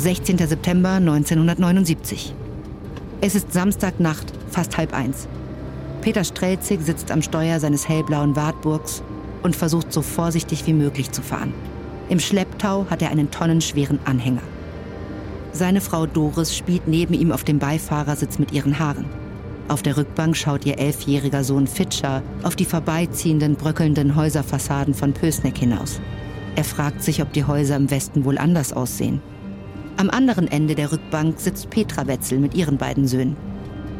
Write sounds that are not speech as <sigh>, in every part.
16. September 1979. Es ist Samstagnacht, fast halb eins. Peter Strelzig sitzt am Steuer seines hellblauen Wartburgs und versucht so vorsichtig wie möglich zu fahren. Im Schlepptau hat er einen tonnenschweren Anhänger. Seine Frau Doris spielt neben ihm auf dem Beifahrersitz mit ihren Haaren. Auf der Rückbank schaut ihr elfjähriger Sohn Fitscher auf die vorbeiziehenden, bröckelnden Häuserfassaden von Pösneck hinaus. Er fragt sich, ob die Häuser im Westen wohl anders aussehen. Am anderen Ende der Rückbank sitzt Petra Wetzel mit ihren beiden Söhnen.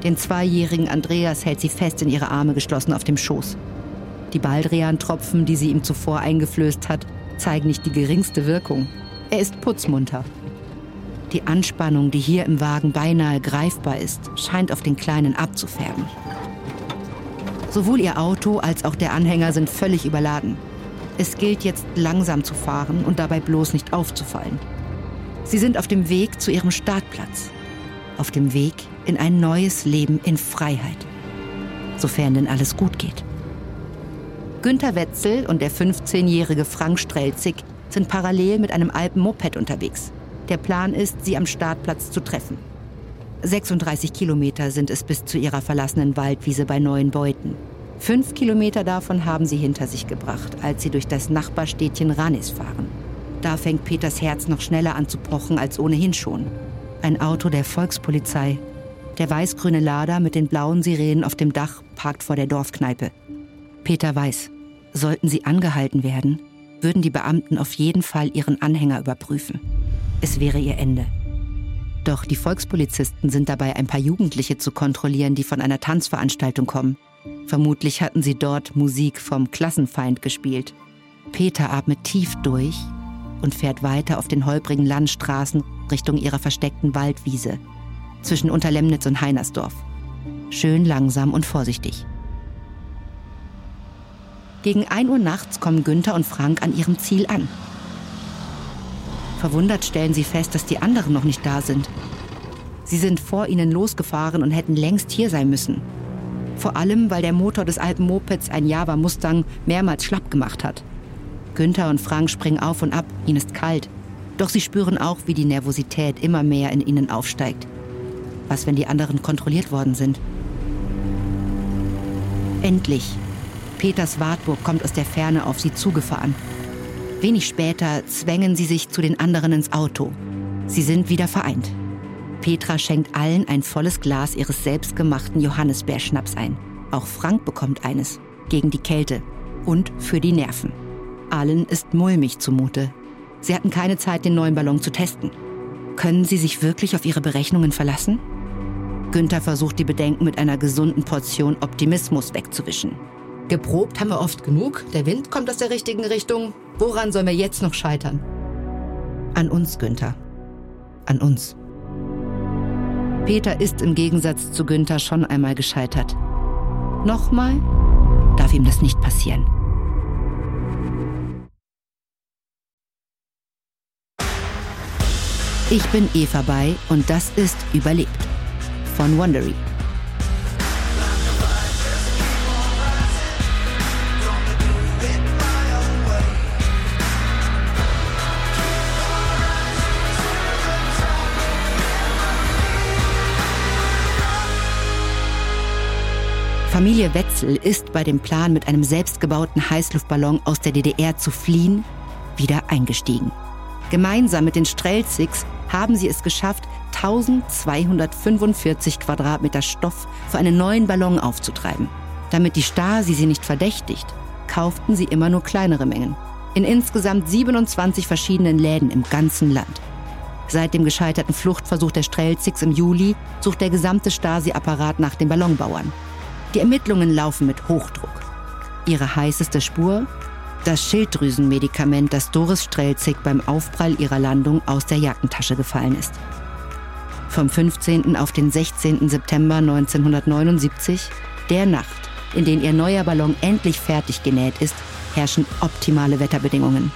Den zweijährigen Andreas hält sie fest in ihre Arme geschlossen auf dem Schoß. Die Baldrian-Tropfen, die sie ihm zuvor eingeflößt hat, zeigen nicht die geringste Wirkung. Er ist putzmunter. Die Anspannung, die hier im Wagen beinahe greifbar ist, scheint auf den Kleinen abzufärben. Sowohl ihr Auto als auch der Anhänger sind völlig überladen. Es gilt jetzt langsam zu fahren und dabei bloß nicht aufzufallen. Sie sind auf dem Weg zu ihrem Startplatz. Auf dem Weg in ein neues Leben in Freiheit. Sofern denn alles gut geht. Günter Wetzel und der 15-jährige Frank Strelzig sind parallel mit einem alten Moped unterwegs. Der Plan ist, sie am Startplatz zu treffen. 36 Kilometer sind es bis zu ihrer verlassenen Waldwiese bei Neuen Beuten. Fünf Kilometer davon haben sie hinter sich gebracht, als sie durch das Nachbarstädtchen Ranis fahren. Da fängt Peters Herz noch schneller an zu pochen als ohnehin schon. Ein Auto der Volkspolizei. Der weiß-grüne Lader mit den blauen Sirenen auf dem Dach parkt vor der Dorfkneipe. Peter weiß, sollten sie angehalten werden, würden die Beamten auf jeden Fall ihren Anhänger überprüfen. Es wäre ihr Ende. Doch die Volkspolizisten sind dabei, ein paar Jugendliche zu kontrollieren, die von einer Tanzveranstaltung kommen. Vermutlich hatten sie dort Musik vom Klassenfeind gespielt. Peter atmet tief durch und fährt weiter auf den holprigen Landstraßen Richtung ihrer versteckten Waldwiese zwischen Unterlemnitz und Heinersdorf. Schön langsam und vorsichtig. Gegen 1 Uhr nachts kommen Günther und Frank an ihrem Ziel an. Verwundert stellen sie fest, dass die anderen noch nicht da sind. Sie sind vor ihnen losgefahren und hätten längst hier sein müssen. Vor allem, weil der Motor des alten Mopeds ein Java Mustang mehrmals schlapp gemacht hat. Günther und Frank springen auf und ab, ihnen ist kalt. Doch sie spüren auch, wie die Nervosität immer mehr in ihnen aufsteigt. Was, wenn die anderen kontrolliert worden sind? Endlich. Peters Wartburg kommt aus der Ferne auf sie zugefahren. Wenig später zwängen sie sich zu den anderen ins Auto. Sie sind wieder vereint. Petra schenkt allen ein volles Glas ihres selbstgemachten Johannisbeerschnaps ein. Auch Frank bekommt eines. Gegen die Kälte. Und für die Nerven. Allen ist mulmig zumute. Sie hatten keine Zeit, den neuen Ballon zu testen. Können sie sich wirklich auf ihre Berechnungen verlassen? Günther versucht die Bedenken mit einer gesunden Portion Optimismus wegzuwischen. Geprobt haben wir oft genug. Der Wind kommt aus der richtigen Richtung. Woran sollen wir jetzt noch scheitern? An uns, Günther. An uns. Peter ist im Gegensatz zu Günther schon einmal gescheitert. Nochmal darf ihm das nicht passieren. Ich bin Eva bei und das ist Überlebt von Wondery. Familie Wetzel ist bei dem Plan, mit einem selbstgebauten Heißluftballon aus der DDR zu fliehen, wieder eingestiegen. Gemeinsam mit den Strelzigs haben sie es geschafft, 1245 Quadratmeter Stoff für einen neuen Ballon aufzutreiben. Damit die Stasi sie nicht verdächtigt, kauften sie immer nur kleinere Mengen. In insgesamt 27 verschiedenen Läden im ganzen Land. Seit dem gescheiterten Fluchtversuch der Strelzigs im Juli sucht der gesamte Stasi-Apparat nach den Ballonbauern. Die Ermittlungen laufen mit Hochdruck. Ihre heißeste Spur? Das Schilddrüsenmedikament, das Doris Strelzig beim Aufprall ihrer Landung aus der Jackentasche gefallen ist. Vom 15. auf den 16. September 1979, der Nacht, in der ihr neuer Ballon endlich fertig genäht ist, herrschen optimale Wetterbedingungen.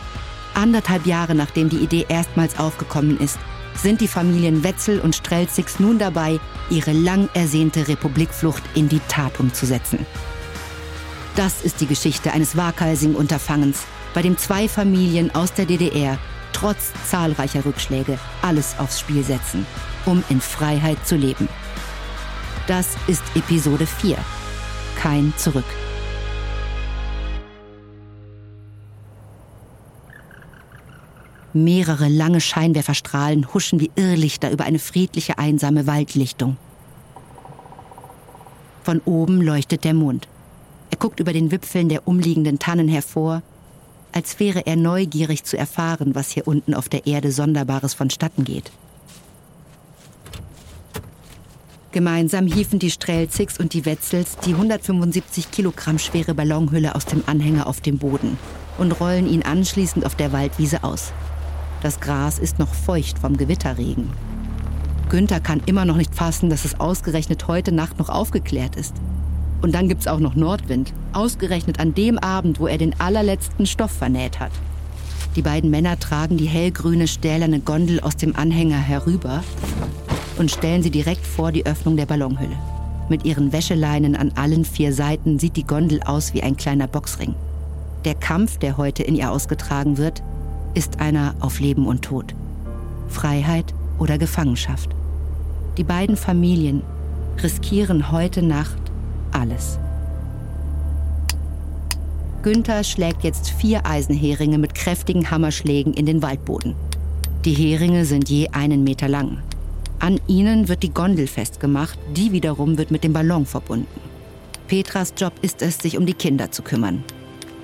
Anderthalb Jahre nachdem die Idee erstmals aufgekommen ist, sind die Familien Wetzel und Strelzigs nun dabei, ihre lang ersehnte Republikflucht in die Tat umzusetzen. Das ist die Geschichte eines waghalsigen Unterfangens, bei dem zwei Familien aus der DDR trotz zahlreicher Rückschläge alles aufs Spiel setzen, um in Freiheit zu leben. Das ist Episode 4. Kein Zurück. Mehrere lange Scheinwerferstrahlen huschen wie Irrlichter über eine friedliche, einsame Waldlichtung. Von oben leuchtet der Mond. Er guckt über den Wipfeln der umliegenden Tannen hervor, als wäre er neugierig zu erfahren, was hier unten auf der Erde Sonderbares vonstatten geht. Gemeinsam hieven die Strelzigs und die Wetzels die 175 Kilogramm schwere Ballonhülle aus dem Anhänger auf den Boden und rollen ihn anschließend auf der Waldwiese aus. Das Gras ist noch feucht vom Gewitterregen. Günther kann immer noch nicht fassen, dass es ausgerechnet heute Nacht noch aufgeklärt ist. Und dann gibt's auch noch Nordwind, ausgerechnet an dem Abend, wo er den allerletzten Stoff vernäht hat. Die beiden Männer tragen die hellgrüne stählerne Gondel aus dem Anhänger herüber und stellen sie direkt vor die Öffnung der Ballonhülle. Mit ihren Wäscheleinen an allen vier Seiten sieht die Gondel aus wie ein kleiner Boxring. Der Kampf, der heute in ihr ausgetragen wird, ist einer auf Leben und Tod. Freiheit oder Gefangenschaft. Die beiden Familien riskieren heute Nacht alles. Günther schlägt jetzt vier Eisenheringe mit kräftigen Hammerschlägen in den Waldboden. Die Heringe sind je einen Meter lang. An ihnen wird die Gondel festgemacht, die wiederum wird mit dem Ballon verbunden. Petras Job ist es, sich um die Kinder zu kümmern.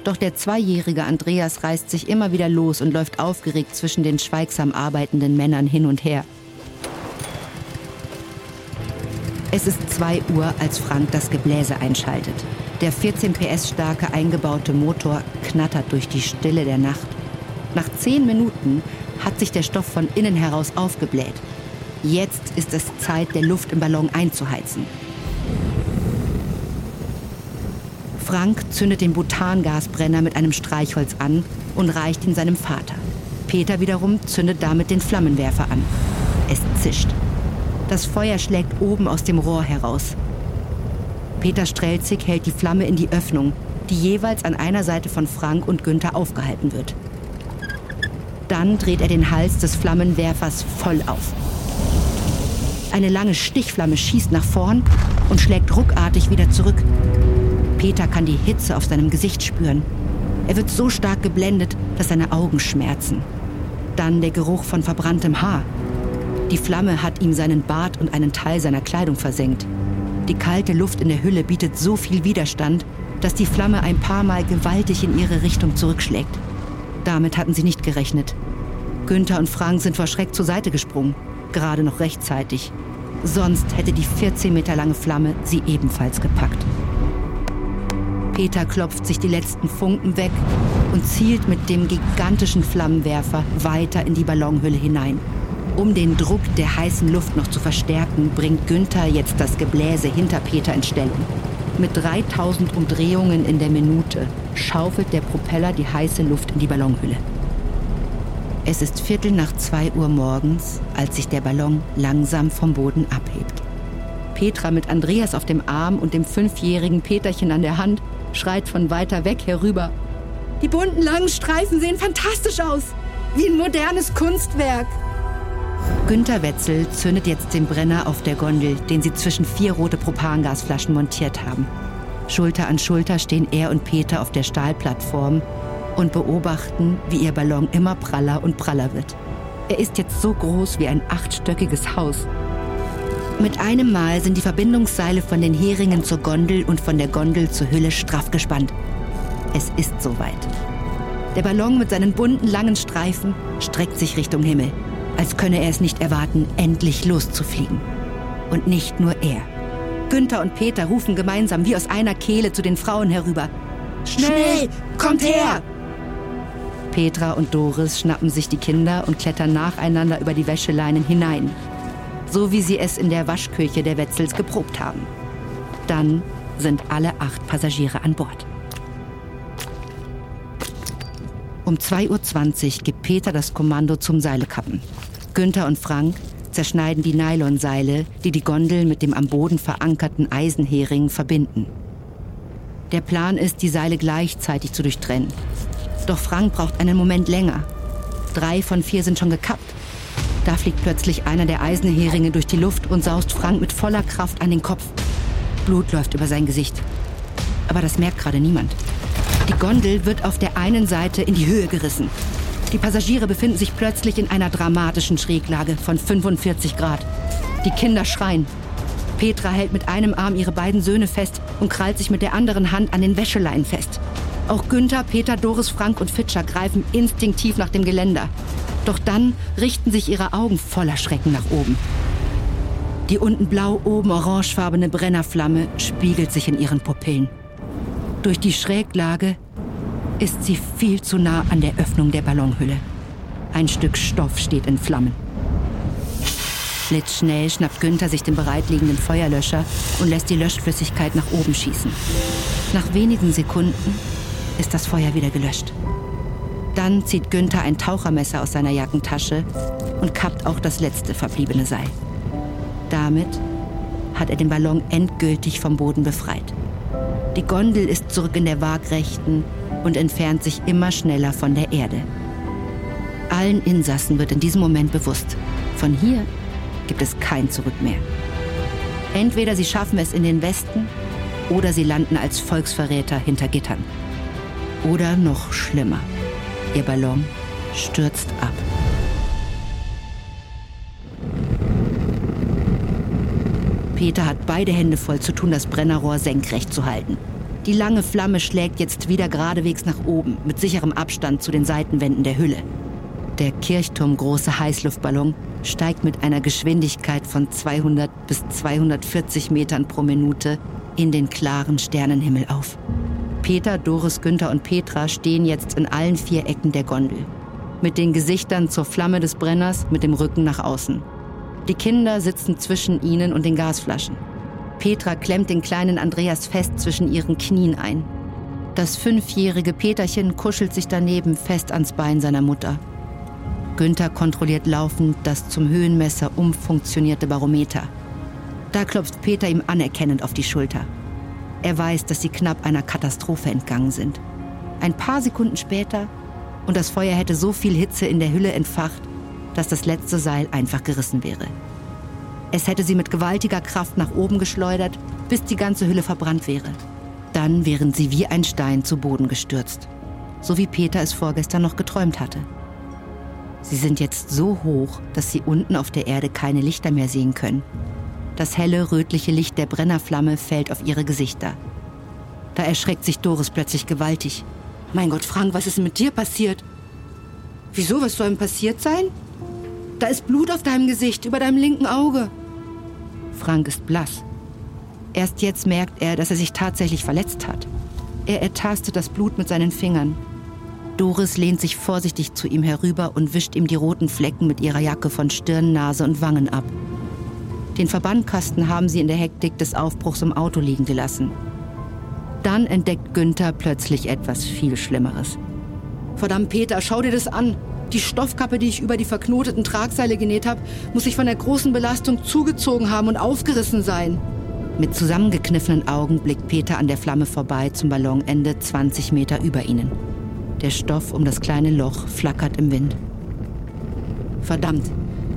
Doch der zweijährige Andreas reißt sich immer wieder los und läuft aufgeregt zwischen den schweigsam arbeitenden Männern hin und her. Es ist 2 Uhr, als Frank das Gebläse einschaltet. Der 14 PS starke eingebaute Motor knattert durch die Stille der Nacht. Nach 10 Minuten hat sich der Stoff von innen heraus aufgebläht. Jetzt ist es Zeit, der Luft im Ballon einzuheizen. Frank zündet den Butangasbrenner mit einem Streichholz an und reicht ihn seinem Vater. Peter wiederum zündet damit den Flammenwerfer an. Es zischt. Das Feuer schlägt oben aus dem Rohr heraus. Peter Strelzig hält die Flamme in die Öffnung, die jeweils an einer Seite von Frank und Günther aufgehalten wird. Dann dreht er den Hals des Flammenwerfers voll auf. Eine lange Stichflamme schießt nach vorn und schlägt ruckartig wieder zurück. Peter kann die Hitze auf seinem Gesicht spüren. Er wird so stark geblendet, dass seine Augen schmerzen. Dann der Geruch von verbranntem Haar. Die Flamme hat ihm seinen Bart und einen Teil seiner Kleidung versenkt. Die kalte Luft in der Hülle bietet so viel Widerstand, dass die Flamme ein paar Mal gewaltig in ihre Richtung zurückschlägt. Damit hatten sie nicht gerechnet. Günther und Frank sind vor Schreck zur Seite gesprungen, gerade noch rechtzeitig. Sonst hätte die 14 Meter lange Flamme sie ebenfalls gepackt. Peter klopft sich die letzten Funken weg und zielt mit dem gigantischen Flammenwerfer weiter in die Ballonhülle hinein. Um den Druck der heißen Luft noch zu verstärken, bringt Günther jetzt das Gebläse hinter Peter in Stellung. Mit 3000 Umdrehungen in der Minute schaufelt der Propeller die heiße Luft in die Ballonhülle. Es ist Viertel nach zwei Uhr morgens, als sich der Ballon langsam vom Boden abhebt. Petra mit Andreas auf dem Arm und dem fünfjährigen Peterchen an der Hand schreit von weiter weg herüber. Die bunten langen Streifen sehen fantastisch aus. Wie ein modernes Kunstwerk. Günter Wetzel zündet jetzt den Brenner auf der Gondel, den sie zwischen vier rote Propangasflaschen montiert haben. Schulter an Schulter stehen er und Peter auf der Stahlplattform und beobachten, wie ihr Ballon immer praller und praller wird. Er ist jetzt so groß wie ein achtstöckiges Haus mit einem Mal sind die Verbindungsseile von den Heringen zur Gondel und von der Gondel zur Hülle straff gespannt. Es ist soweit. Der Ballon mit seinen bunten langen Streifen streckt sich Richtung Himmel, als könne er es nicht erwarten, endlich loszufliegen. Und nicht nur er. Günther und Peter rufen gemeinsam wie aus einer Kehle zu den Frauen herüber. Schnell, kommt her! Petra und Doris schnappen sich die Kinder und klettern nacheinander über die Wäscheleinen hinein, so wie sie es in der Waschküche der Wetzels geprobt haben. Dann sind alle acht Passagiere an Bord. Um 2.20 Uhr gibt Peter das Kommando zum Seilekappen. Günther und Frank zerschneiden die Nylonseile, die die Gondel mit dem am Boden verankerten Eisenhering verbinden. Der Plan ist, die Seile gleichzeitig zu durchtrennen. Doch Frank braucht einen Moment länger. Drei von vier sind schon gekappt. Da fliegt plötzlich einer der Eisenheringe durch die Luft und saust Frank mit voller Kraft an den Kopf. Blut läuft über sein Gesicht. Aber das merkt gerade niemand. Die Gondel wird auf der einen Seite in die Höhe gerissen. Die Passagiere befinden sich plötzlich in einer dramatischen Schräglage von 45 Grad. Die Kinder schreien. Petra hält mit einem Arm ihre beiden Söhne fest und krallt sich mit der anderen Hand an den Wäscheleinen fest. Auch Günther, Peter, Doris, Frank und Fitscher greifen instinktiv nach dem Geländer. Doch dann richten sich ihre Augen voller Schrecken nach oben. Die unten blau, oben orangefarbene Brennerflamme spiegelt sich in ihren Pupillen. Durch die Schräglage ist sie viel zu nah an der Öffnung der Ballonhülle. Ein Stück Stoff steht in Flammen. Blitzschnell schnappt Günther sich den bereitliegenden Feuerlöscher und lässt die Löschflüssigkeit nach oben schießen. Nach wenigen Sekunden ist das Feuer wieder gelöscht. Dann zieht Günther ein Tauchermesser aus seiner Jackentasche und kappt auch das letzte verbliebene Seil. Damit hat er den Ballon endgültig vom Boden befreit. Die Gondel ist zurück in der Waagrechten und entfernt sich immer schneller von der Erde. Allen Insassen wird in diesem Moment bewusst, von hier gibt es kein Zurück mehr. Entweder sie schaffen es in den Westen oder sie landen als Volksverräter hinter Gittern. Oder noch schlimmer, ihr Ballon stürzt ab. Peter hat beide Hände voll zu tun, das Brennerrohr senkrecht zu halten. Die lange Flamme schlägt jetzt wieder geradewegs nach oben, mit sicherem Abstand zu den Seitenwänden der Hülle. Der kirchturmgroße Heißluftballon steigt mit einer Geschwindigkeit von 200 bis 240 Metern pro Minute in den klaren Sternenhimmel auf. Peter, Doris, Günther und Petra stehen jetzt in allen vier Ecken der Gondel. Mit den Gesichtern zur Flamme des Brenners, mit dem Rücken nach außen. Die Kinder sitzen zwischen ihnen und den Gasflaschen. Petra klemmt den kleinen Andreas fest zwischen ihren Knien ein. Das fünfjährige Peterchen kuschelt sich daneben fest ans Bein seiner Mutter. Günther kontrolliert laufend das zum Höhenmesser umfunktionierte Barometer. Da klopft Peter ihm anerkennend auf die Schulter. Er weiß, dass sie knapp einer Katastrophe entgangen sind. Ein paar Sekunden später und das Feuer hätte so viel Hitze in der Hülle entfacht, dass das letzte Seil einfach gerissen wäre. Es hätte sie mit gewaltiger Kraft nach oben geschleudert, bis die ganze Hülle verbrannt wäre. Dann wären sie wie ein Stein zu Boden gestürzt, so wie Peter es vorgestern noch geträumt hatte. Sie sind jetzt so hoch, dass sie unten auf der Erde keine Lichter mehr sehen können. Das helle, rötliche Licht der Brennerflamme fällt auf ihre Gesichter. Da erschreckt sich Doris plötzlich gewaltig. Mein Gott, Frank, was ist mit dir passiert? Wieso, was soll ihm passiert sein? Da ist Blut auf deinem Gesicht, über deinem linken Auge. Frank ist blass. Erst jetzt merkt er, dass er sich tatsächlich verletzt hat. Er ertastet das Blut mit seinen Fingern. Doris lehnt sich vorsichtig zu ihm herüber und wischt ihm die roten Flecken mit ihrer Jacke von Stirn, Nase und Wangen ab. Den Verbandkasten haben sie in der Hektik des Aufbruchs im Auto liegen gelassen. Dann entdeckt Günther plötzlich etwas viel Schlimmeres. Verdammt, Peter, schau dir das an. Die Stoffkappe, die ich über die verknoteten Tragseile genäht habe, muss sich von der großen Belastung zugezogen haben und aufgerissen sein. Mit zusammengekniffenen Augen blickt Peter an der Flamme vorbei zum Ballonende 20 Meter über ihnen. Der Stoff um das kleine Loch flackert im Wind. Verdammt.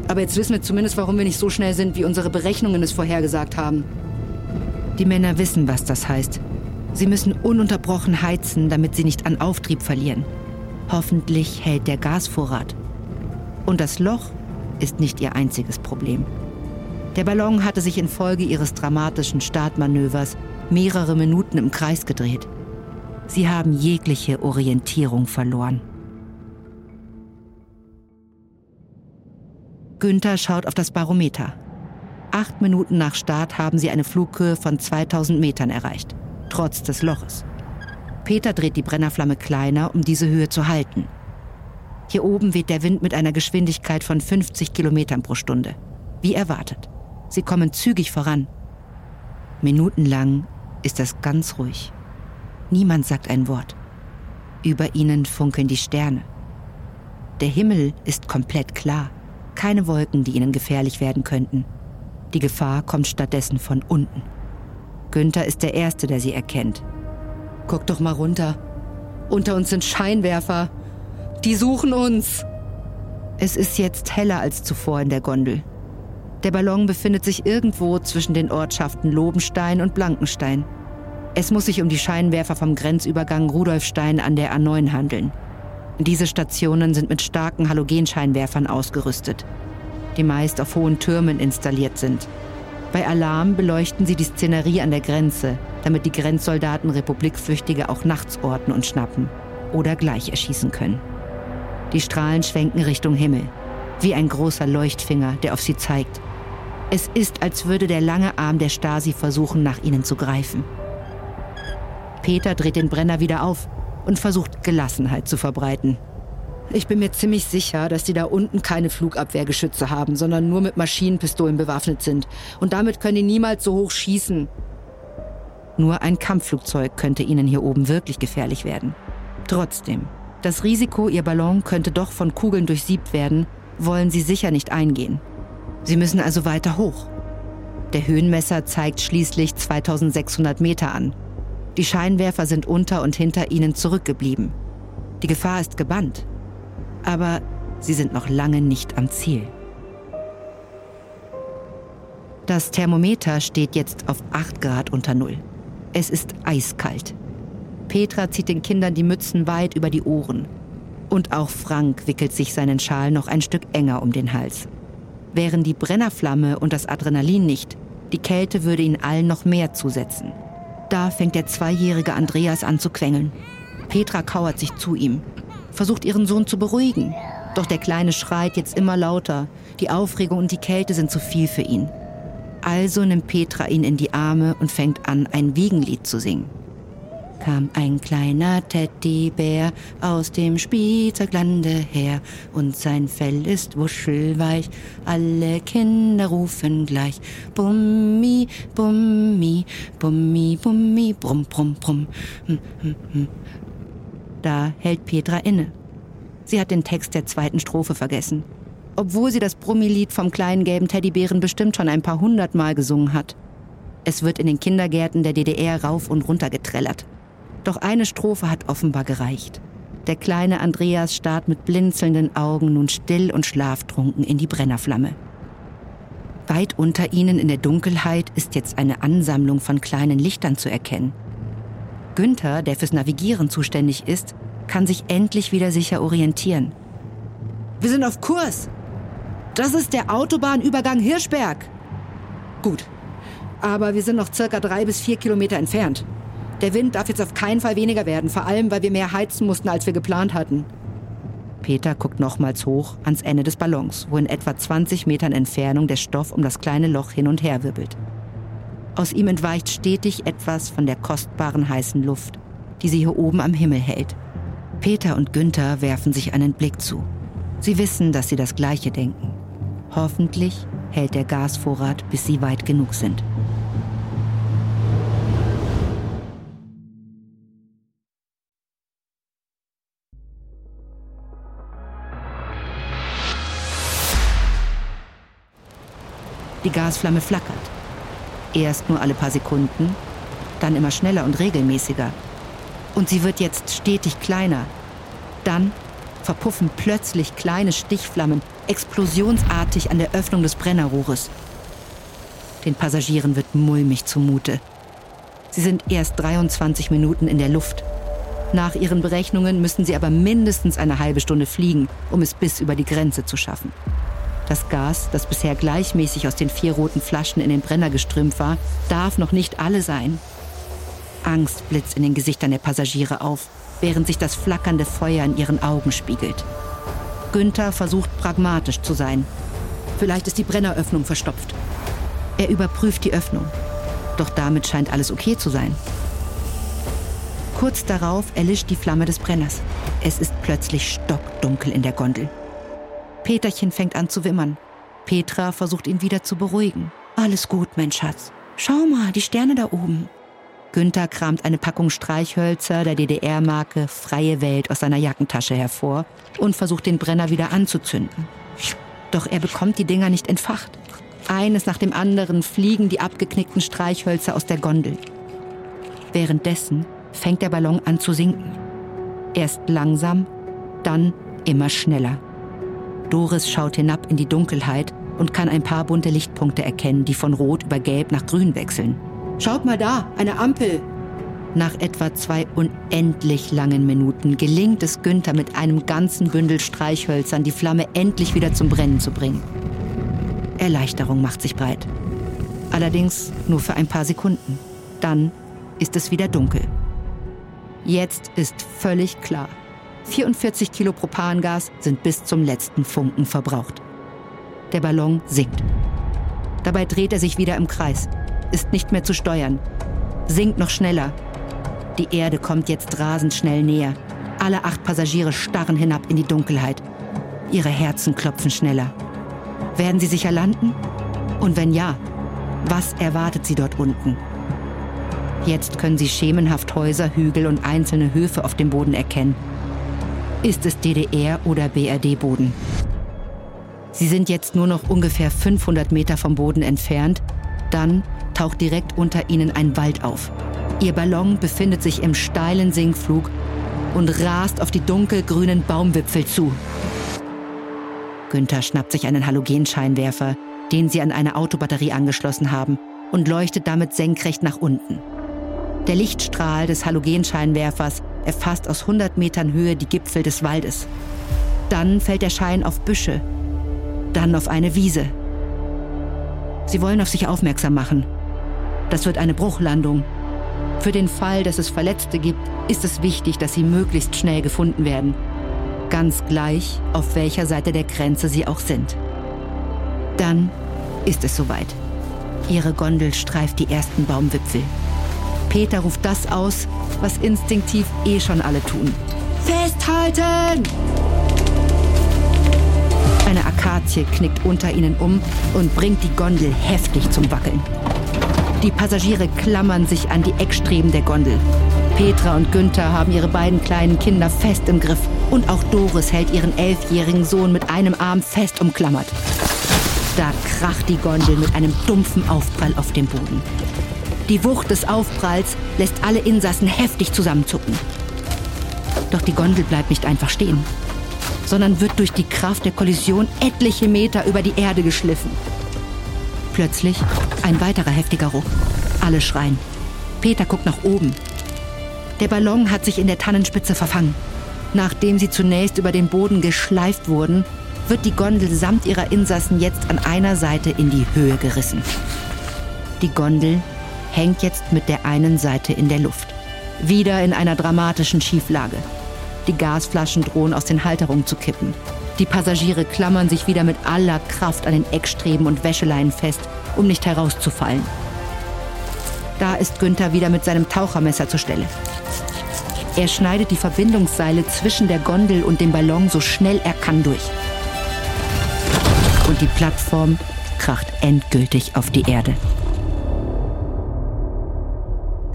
Aber jetzt wissen wir zumindest, warum wir nicht so schnell sind, wie unsere Berechnungen es vorhergesagt haben. Die Männer wissen, was das heißt. Sie müssen ununterbrochen heizen, damit sie nicht an Auftrieb verlieren. Hoffentlich hält der Gasvorrat. Und das Loch ist nicht ihr einziges Problem. Der Ballon hatte sich infolge ihres dramatischen Startmanövers mehrere Minuten im Kreis gedreht. Sie haben jegliche Orientierung verloren. Günther schaut auf das Barometer. Acht Minuten nach Start haben sie eine Flughöhe von 2000 Metern erreicht, trotz des Loches. Peter dreht die Brennerflamme kleiner, um diese Höhe zu halten. Hier oben weht der Wind mit einer Geschwindigkeit von 50 Kilometern pro Stunde. Wie erwartet. Sie kommen zügig voran. Minutenlang ist es ganz ruhig. Niemand sagt ein Wort. Über ihnen funkeln die Sterne. Der Himmel ist komplett klar. Keine Wolken, die ihnen gefährlich werden könnten. Die Gefahr kommt stattdessen von unten. Günther ist der Erste, der sie erkennt. Guck doch mal runter. Unter uns sind Scheinwerfer. Die suchen uns. Es ist jetzt heller als zuvor in der Gondel. Der Ballon befindet sich irgendwo zwischen den Ortschaften Lobenstein und Blankenstein. Es muss sich um die Scheinwerfer vom Grenzübergang Rudolfstein an der A9 handeln. Diese Stationen sind mit starken Halogenscheinwerfern ausgerüstet, die meist auf hohen Türmen installiert sind. Bei Alarm beleuchten sie die Szenerie an der Grenze, damit die Grenzsoldaten Republikflüchtige auch nachts orten und schnappen oder gleich erschießen können. Die Strahlen schwenken Richtung Himmel, wie ein großer Leuchtfinger, der auf sie zeigt. Es ist, als würde der lange Arm der Stasi versuchen, nach ihnen zu greifen. Peter dreht den Brenner wieder auf und versucht Gelassenheit zu verbreiten. Ich bin mir ziemlich sicher, dass die da unten keine Flugabwehrgeschütze haben, sondern nur mit Maschinenpistolen bewaffnet sind. Und damit können die niemals so hoch schießen. Nur ein Kampfflugzeug könnte ihnen hier oben wirklich gefährlich werden. Trotzdem, das Risiko, ihr Ballon könnte doch von Kugeln durchsiebt werden, wollen sie sicher nicht eingehen. Sie müssen also weiter hoch. Der Höhenmesser zeigt schließlich 2600 Meter an. Die Scheinwerfer sind unter und hinter ihnen zurückgeblieben. Die Gefahr ist gebannt. Aber sie sind noch lange nicht am Ziel. Das Thermometer steht jetzt auf 8 Grad unter Null. Es ist eiskalt. Petra zieht den Kindern die Mützen weit über die Ohren. Und auch Frank wickelt sich seinen Schal noch ein Stück enger um den Hals. Wären die Brennerflamme und das Adrenalin nicht, die Kälte würde ihnen allen noch mehr zusetzen. Da fängt der zweijährige Andreas an zu quengeln. Petra kauert sich zu ihm, versucht ihren Sohn zu beruhigen. Doch der Kleine schreit jetzt immer lauter. Die Aufregung und die Kälte sind zu viel für ihn. Also nimmt Petra ihn in die Arme und fängt an, ein Wiegenlied zu singen kam ein kleiner Teddybär aus dem Spielzeuglande her und sein Fell ist wuschelweich. Alle Kinder rufen gleich Bummi, Bummi, Bummi, Bummi, Brumm, Brumm, Brumm. Hm, hm, hm. Da hält Petra inne. Sie hat den Text der zweiten Strophe vergessen. Obwohl sie das Brummilied vom kleinen gelben Teddybären bestimmt schon ein paar hundert Mal gesungen hat. Es wird in den Kindergärten der DDR rauf und runter getrellert. Doch eine Strophe hat offenbar gereicht. Der kleine Andreas starrt mit blinzelnden Augen nun still und schlaftrunken in die Brennerflamme. Weit unter ihnen in der Dunkelheit ist jetzt eine Ansammlung von kleinen Lichtern zu erkennen. Günther, der fürs Navigieren zuständig ist, kann sich endlich wieder sicher orientieren. Wir sind auf Kurs. Das ist der Autobahnübergang Hirschberg. Gut. Aber wir sind noch circa drei bis vier Kilometer entfernt. Der Wind darf jetzt auf keinen Fall weniger werden, vor allem weil wir mehr heizen mussten, als wir geplant hatten. Peter guckt nochmals hoch ans Ende des Ballons, wo in etwa 20 Metern Entfernung der Stoff um das kleine Loch hin und her wirbelt. Aus ihm entweicht stetig etwas von der kostbaren heißen Luft, die sie hier oben am Himmel hält. Peter und Günther werfen sich einen Blick zu. Sie wissen, dass sie das Gleiche denken. Hoffentlich hält der Gasvorrat, bis sie weit genug sind. Die Gasflamme flackert. Erst nur alle paar Sekunden, dann immer schneller und regelmäßiger. Und sie wird jetzt stetig kleiner. Dann verpuffen plötzlich kleine Stichflammen explosionsartig an der Öffnung des Brennerrohres. Den Passagieren wird mulmig zumute. Sie sind erst 23 Minuten in der Luft. Nach ihren Berechnungen müssen sie aber mindestens eine halbe Stunde fliegen, um es bis über die Grenze zu schaffen. Das Gas, das bisher gleichmäßig aus den vier roten Flaschen in den Brenner geströmt war, darf noch nicht alle sein. Angst blitzt in den Gesichtern der Passagiere auf, während sich das flackernde Feuer in ihren Augen spiegelt. Günther versucht pragmatisch zu sein. Vielleicht ist die Brenneröffnung verstopft. Er überprüft die Öffnung. Doch damit scheint alles okay zu sein. Kurz darauf erlischt die Flamme des Brenners. Es ist plötzlich stockdunkel in der Gondel. Peterchen fängt an zu wimmern. Petra versucht ihn wieder zu beruhigen. Alles gut, mein Schatz. Schau mal, die Sterne da oben. Günther kramt eine Packung Streichhölzer der DDR-Marke Freie Welt aus seiner Jackentasche hervor und versucht den Brenner wieder anzuzünden. Doch er bekommt die Dinger nicht entfacht. Eines nach dem anderen fliegen die abgeknickten Streichhölzer aus der Gondel. Währenddessen fängt der Ballon an zu sinken. Erst langsam, dann immer schneller. Doris schaut hinab in die Dunkelheit und kann ein paar bunte Lichtpunkte erkennen, die von Rot über Gelb nach Grün wechseln. Schaut mal da, eine Ampel. Nach etwa zwei unendlich langen Minuten gelingt es Günther mit einem ganzen Bündel Streichhölzern, die Flamme endlich wieder zum Brennen zu bringen. Erleichterung macht sich breit. Allerdings nur für ein paar Sekunden. Dann ist es wieder dunkel. Jetzt ist völlig klar. 44 Kilo Propangas sind bis zum letzten Funken verbraucht. Der Ballon sinkt. Dabei dreht er sich wieder im Kreis, ist nicht mehr zu steuern, sinkt noch schneller. Die Erde kommt jetzt rasend schnell näher. Alle acht Passagiere starren hinab in die Dunkelheit. Ihre Herzen klopfen schneller. Werden sie sicher landen? Und wenn ja, was erwartet sie dort unten? Jetzt können sie schemenhaft Häuser, Hügel und einzelne Höfe auf dem Boden erkennen. Ist es DDR oder BRD-Boden? Sie sind jetzt nur noch ungefähr 500 Meter vom Boden entfernt. Dann taucht direkt unter ihnen ein Wald auf. Ihr Ballon befindet sich im steilen Sinkflug und rast auf die dunkelgrünen Baumwipfel zu. Günther schnappt sich einen Halogenscheinwerfer, den sie an eine Autobatterie angeschlossen haben, und leuchtet damit senkrecht nach unten. Der Lichtstrahl des Halogenscheinwerfers erfasst aus 100 Metern Höhe die Gipfel des Waldes. Dann fällt der Schein auf Büsche, dann auf eine Wiese. Sie wollen auf sich aufmerksam machen. Das wird eine Bruchlandung. Für den Fall, dass es Verletzte gibt, ist es wichtig, dass sie möglichst schnell gefunden werden. Ganz gleich, auf welcher Seite der Grenze sie auch sind. Dann ist es soweit. Ihre Gondel streift die ersten Baumwipfel. Peter ruft das aus, was instinktiv eh schon alle tun. Festhalten! Eine Akazie knickt unter ihnen um und bringt die Gondel heftig zum Wackeln. Die Passagiere klammern sich an die Eckstreben der Gondel. Petra und Günther haben ihre beiden kleinen Kinder fest im Griff und auch Doris hält ihren elfjährigen Sohn mit einem Arm fest umklammert. Da kracht die Gondel mit einem dumpfen Aufprall auf dem Boden. Die Wucht des Aufpralls lässt alle Insassen heftig zusammenzucken. Doch die Gondel bleibt nicht einfach stehen sondern wird durch die Kraft der Kollision etliche Meter über die Erde geschliffen. Plötzlich ein weiterer heftiger Ruck. Alle schreien. Peter guckt nach oben. Der Ballon hat sich in der Tannenspitze verfangen. Nachdem sie zunächst über den Boden geschleift wurden, wird die Gondel samt ihrer Insassen jetzt an einer Seite in die Höhe gerissen. Die Gondel hängt jetzt mit der einen Seite in der Luft. Wieder in einer dramatischen Schieflage. Die Gasflaschen drohen aus den Halterungen zu kippen. Die Passagiere klammern sich wieder mit aller Kraft an den Eckstreben und Wäscheleinen fest, um nicht herauszufallen. Da ist Günther wieder mit seinem Tauchermesser zur Stelle. Er schneidet die Verbindungsseile zwischen der Gondel und dem Ballon so schnell er kann durch. Und die Plattform kracht endgültig auf die Erde.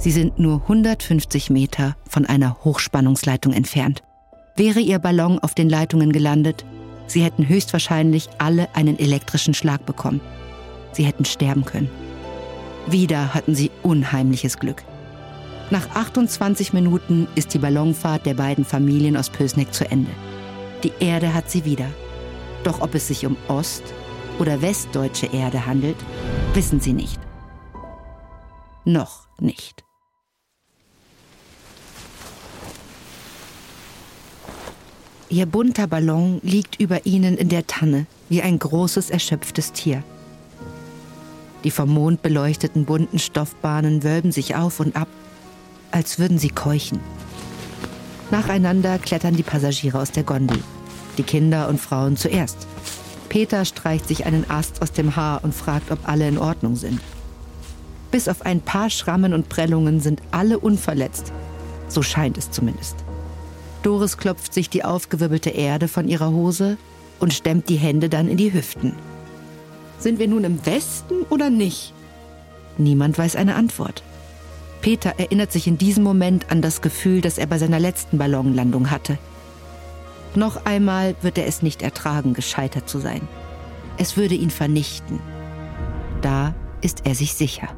Sie sind nur 150 Meter von einer Hochspannungsleitung entfernt. Wäre Ihr Ballon auf den Leitungen gelandet, Sie hätten höchstwahrscheinlich alle einen elektrischen Schlag bekommen. Sie hätten sterben können. Wieder hatten Sie unheimliches Glück. Nach 28 Minuten ist die Ballonfahrt der beiden Familien aus Pösneck zu Ende. Die Erde hat sie wieder. Doch ob es sich um ost- oder westdeutsche Erde handelt, wissen sie nicht. Noch nicht. Ihr bunter Ballon liegt über ihnen in der Tanne wie ein großes, erschöpftes Tier. Die vom Mond beleuchteten bunten Stoffbahnen wölben sich auf und ab, als würden sie keuchen. Nacheinander klettern die Passagiere aus der Gondel, die Kinder und Frauen zuerst. Peter streicht sich einen Ast aus dem Haar und fragt, ob alle in Ordnung sind. Bis auf ein paar Schrammen und Prellungen sind alle unverletzt. So scheint es zumindest. Doris klopft sich die aufgewirbelte Erde von ihrer Hose und stemmt die Hände dann in die Hüften. Sind wir nun im Westen oder nicht? Niemand weiß eine Antwort. Peter erinnert sich in diesem Moment an das Gefühl, das er bei seiner letzten Ballonlandung hatte. Noch einmal wird er es nicht ertragen, gescheitert zu sein. Es würde ihn vernichten. Da ist er sich sicher.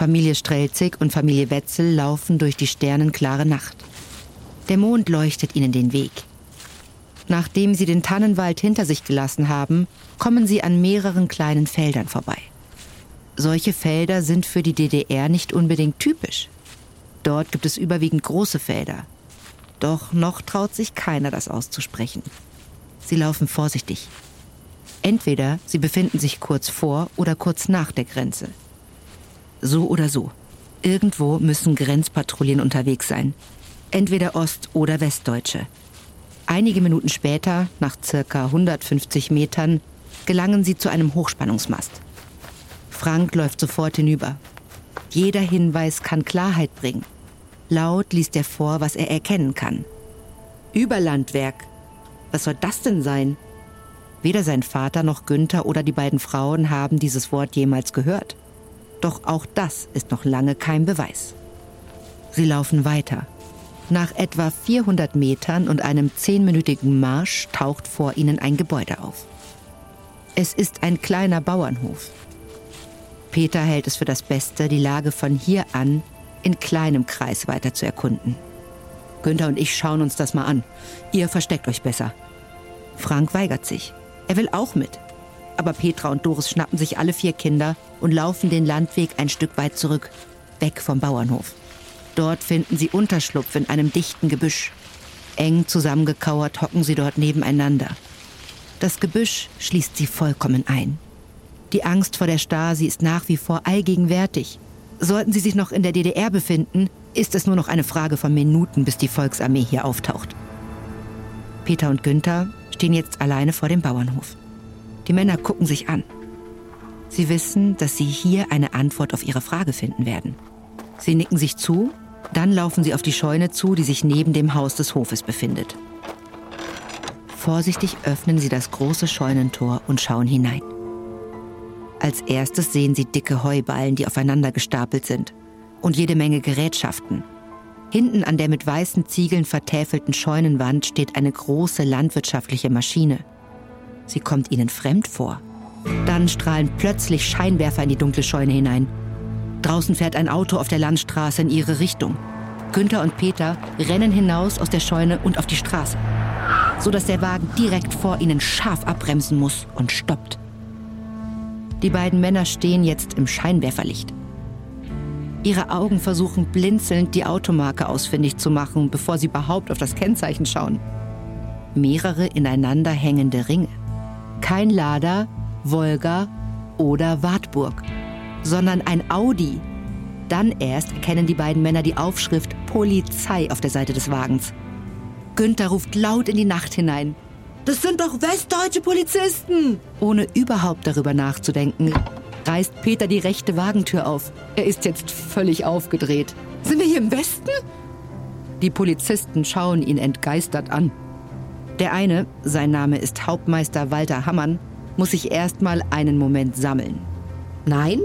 Familie Strelzig und Familie Wetzel laufen durch die sternenklare Nacht. Der Mond leuchtet ihnen den Weg. Nachdem sie den Tannenwald hinter sich gelassen haben, kommen sie an mehreren kleinen Feldern vorbei. Solche Felder sind für die DDR nicht unbedingt typisch. Dort gibt es überwiegend große Felder. Doch noch traut sich keiner, das auszusprechen. Sie laufen vorsichtig. Entweder sie befinden sich kurz vor oder kurz nach der Grenze. So oder so. Irgendwo müssen Grenzpatrouillen unterwegs sein. Entweder Ost- oder Westdeutsche. Einige Minuten später, nach circa 150 Metern, gelangen sie zu einem Hochspannungsmast. Frank läuft sofort hinüber. Jeder Hinweis kann Klarheit bringen. Laut liest er vor, was er erkennen kann. Überlandwerk. Was soll das denn sein? Weder sein Vater noch Günther oder die beiden Frauen haben dieses Wort jemals gehört. Doch auch das ist noch lange kein Beweis. Sie laufen weiter. Nach etwa 400 Metern und einem zehnminütigen Marsch taucht vor ihnen ein Gebäude auf. Es ist ein kleiner Bauernhof. Peter hält es für das Beste, die Lage von hier an in kleinem Kreis weiter zu erkunden. Günther und ich schauen uns das mal an. Ihr versteckt euch besser. Frank weigert sich. Er will auch mit. Aber Petra und Doris schnappen sich alle vier Kinder und laufen den Landweg ein Stück weit zurück, weg vom Bauernhof. Dort finden sie Unterschlupf in einem dichten Gebüsch. Eng zusammengekauert hocken sie dort nebeneinander. Das Gebüsch schließt sie vollkommen ein. Die Angst vor der Stasi ist nach wie vor allgegenwärtig. Sollten sie sich noch in der DDR befinden, ist es nur noch eine Frage von Minuten, bis die Volksarmee hier auftaucht. Peter und Günther stehen jetzt alleine vor dem Bauernhof. Die Männer gucken sich an. Sie wissen, dass sie hier eine Antwort auf ihre Frage finden werden. Sie nicken sich zu, dann laufen sie auf die Scheune zu, die sich neben dem Haus des Hofes befindet. Vorsichtig öffnen sie das große Scheunentor und schauen hinein. Als erstes sehen sie dicke Heuballen, die aufeinander gestapelt sind. Und jede Menge Gerätschaften. Hinten an der mit weißen Ziegeln vertäfelten Scheunenwand steht eine große landwirtschaftliche Maschine. Sie kommt ihnen fremd vor. Dann strahlen plötzlich Scheinwerfer in die dunkle Scheune hinein. Draußen fährt ein Auto auf der Landstraße in ihre Richtung. Günther und Peter rennen hinaus aus der Scheune und auf die Straße, so dass der Wagen direkt vor ihnen scharf abbremsen muss und stoppt. Die beiden Männer stehen jetzt im Scheinwerferlicht. Ihre Augen versuchen blinzelnd die Automarke ausfindig zu machen, bevor sie überhaupt auf das Kennzeichen schauen. Mehrere ineinander hängende Ringe. Kein Lada, Wolga oder Wartburg, sondern ein Audi. Dann erst erkennen die beiden Männer die Aufschrift Polizei auf der Seite des Wagens. Günther ruft laut in die Nacht hinein. Das sind doch westdeutsche Polizisten! Ohne überhaupt darüber nachzudenken, reißt Peter die rechte Wagentür auf. Er ist jetzt völlig aufgedreht. Sind wir hier im Westen? Die Polizisten schauen ihn entgeistert an. Der eine, sein Name ist Hauptmeister Walter Hammann, muss sich erstmal einen Moment sammeln. Nein,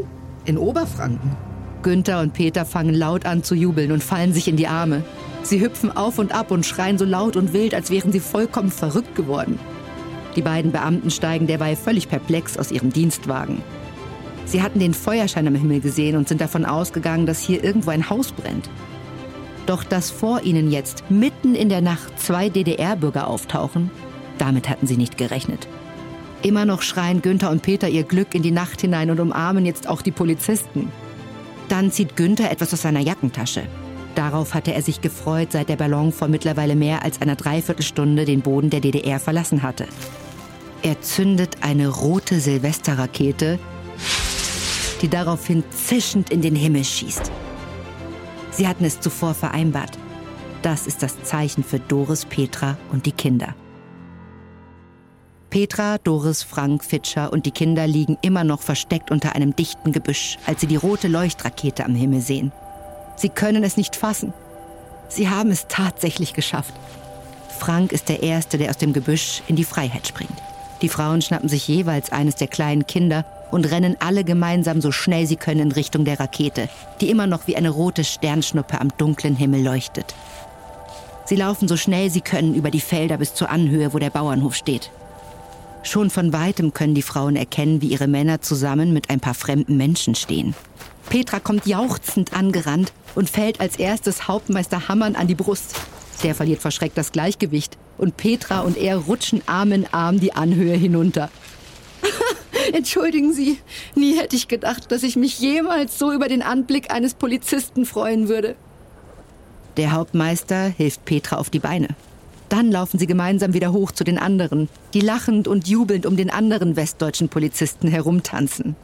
in Oberfranken. Günther und Peter fangen laut an zu jubeln und fallen sich in die Arme. Sie hüpfen auf und ab und schreien so laut und wild, als wären sie vollkommen verrückt geworden. Die beiden Beamten steigen derweil völlig perplex aus ihrem Dienstwagen. Sie hatten den Feuerschein am Himmel gesehen und sind davon ausgegangen, dass hier irgendwo ein Haus brennt. Doch dass vor ihnen jetzt mitten in der Nacht zwei DDR-Bürger auftauchen, damit hatten sie nicht gerechnet. Immer noch schreien Günther und Peter ihr Glück in die Nacht hinein und umarmen jetzt auch die Polizisten. Dann zieht Günther etwas aus seiner Jackentasche. Darauf hatte er sich gefreut, seit der Ballon vor mittlerweile mehr als einer Dreiviertelstunde den Boden der DDR verlassen hatte. Er zündet eine rote Silvesterrakete, die daraufhin zischend in den Himmel schießt. Sie hatten es zuvor vereinbart. Das ist das Zeichen für Doris, Petra und die Kinder. Petra, Doris, Frank, Fitscher und die Kinder liegen immer noch versteckt unter einem dichten Gebüsch, als sie die rote Leuchtrakete am Himmel sehen. Sie können es nicht fassen. Sie haben es tatsächlich geschafft. Frank ist der Erste, der aus dem Gebüsch in die Freiheit springt. Die Frauen schnappen sich jeweils eines der kleinen Kinder und rennen alle gemeinsam so schnell sie können in Richtung der Rakete, die immer noch wie eine rote Sternschnuppe am dunklen Himmel leuchtet. Sie laufen so schnell sie können über die Felder bis zur Anhöhe, wo der Bauernhof steht. Schon von weitem können die Frauen erkennen, wie ihre Männer zusammen mit ein paar fremden Menschen stehen. Petra kommt jauchzend angerannt und fällt als erstes Hauptmeister Hammann an die Brust. Der verliert vor Schreck das Gleichgewicht und Petra und er rutschen Arm in Arm die Anhöhe hinunter. <laughs> Entschuldigen Sie, nie hätte ich gedacht, dass ich mich jemals so über den Anblick eines Polizisten freuen würde. Der Hauptmeister hilft Petra auf die Beine. Dann laufen sie gemeinsam wieder hoch zu den anderen, die lachend und jubelnd um den anderen westdeutschen Polizisten herumtanzen.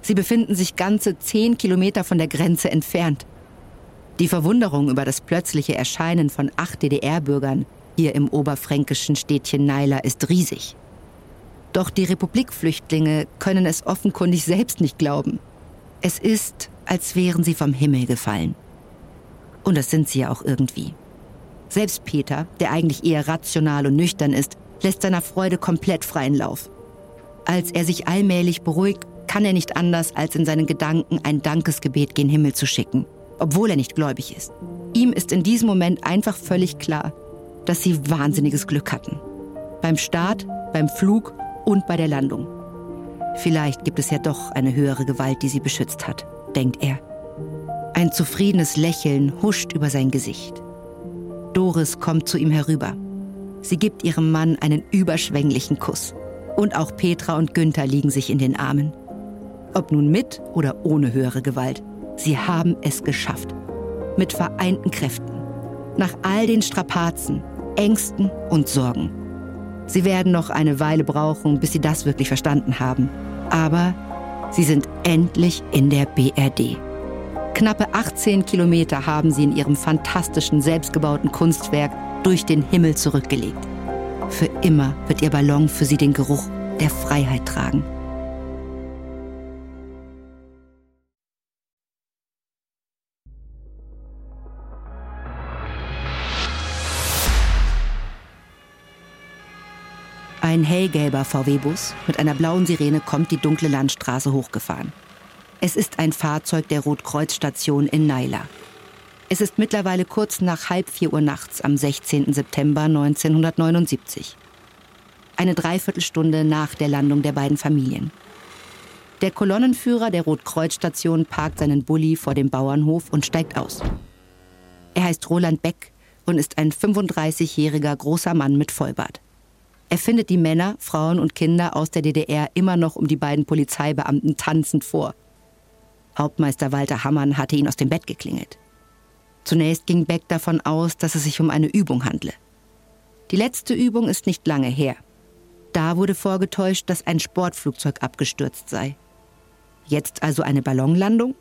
Sie befinden sich ganze zehn Kilometer von der Grenze entfernt. Die Verwunderung über das plötzliche Erscheinen von acht DDR-Bürgern hier im oberfränkischen Städtchen Naila ist riesig. Doch die Republikflüchtlinge können es offenkundig selbst nicht glauben. Es ist, als wären sie vom Himmel gefallen. Und das sind sie ja auch irgendwie. Selbst Peter, der eigentlich eher rational und nüchtern ist, lässt seiner Freude komplett freien Lauf. Als er sich allmählich beruhigt, kann er nicht anders, als in seinen Gedanken ein Dankesgebet gen Himmel zu schicken, obwohl er nicht gläubig ist. Ihm ist in diesem Moment einfach völlig klar, dass sie wahnsinniges Glück hatten. Beim Start, beim Flug und bei der Landung. Vielleicht gibt es ja doch eine höhere Gewalt, die sie beschützt hat, denkt er. Ein zufriedenes Lächeln huscht über sein Gesicht. Doris kommt zu ihm herüber. Sie gibt ihrem Mann einen überschwänglichen Kuss. Und auch Petra und Günther liegen sich in den Armen. Ob nun mit oder ohne höhere Gewalt, sie haben es geschafft. Mit vereinten Kräften. Nach all den Strapazen, Ängsten und Sorgen. Sie werden noch eine Weile brauchen, bis sie das wirklich verstanden haben. Aber sie sind endlich in der BRD. Knappe 18 Kilometer haben sie in ihrem fantastischen, selbstgebauten Kunstwerk durch den Himmel zurückgelegt. Für immer wird ihr Ballon für sie den Geruch der Freiheit tragen. Ein hellgelber VW-Bus mit einer blauen Sirene kommt die dunkle Landstraße hochgefahren. Es ist ein Fahrzeug der Rotkreuzstation in Naila. Es ist mittlerweile kurz nach halb vier Uhr nachts am 16. September 1979. Eine Dreiviertelstunde nach der Landung der beiden Familien. Der Kolonnenführer der Rotkreuzstation parkt seinen Bulli vor dem Bauernhof und steigt aus. Er heißt Roland Beck und ist ein 35-jähriger großer Mann mit Vollbart. Er findet die Männer, Frauen und Kinder aus der DDR immer noch um die beiden Polizeibeamten tanzend vor. Hauptmeister Walter Hammann hatte ihn aus dem Bett geklingelt. Zunächst ging Beck davon aus, dass es sich um eine Übung handle. Die letzte Übung ist nicht lange her. Da wurde vorgetäuscht, dass ein Sportflugzeug abgestürzt sei. Jetzt also eine Ballonlandung?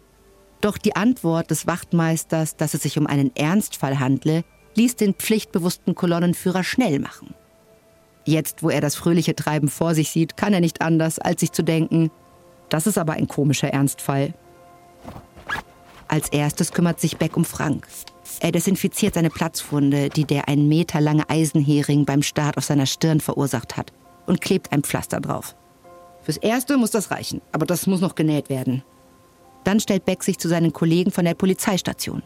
Doch die Antwort des Wachtmeisters, dass es sich um einen Ernstfall handle, ließ den pflichtbewussten Kolonnenführer schnell machen. Jetzt, wo er das fröhliche Treiben vor sich sieht, kann er nicht anders, als sich zu denken, das ist aber ein komischer Ernstfall. Als erstes kümmert sich Beck um Frank. Er desinfiziert seine Platzwunde, die der ein Meter lange Eisenhering beim Start auf seiner Stirn verursacht hat, und klebt ein Pflaster drauf. Fürs Erste muss das reichen, aber das muss noch genäht werden. Dann stellt Beck sich zu seinen Kollegen von der Polizeistation.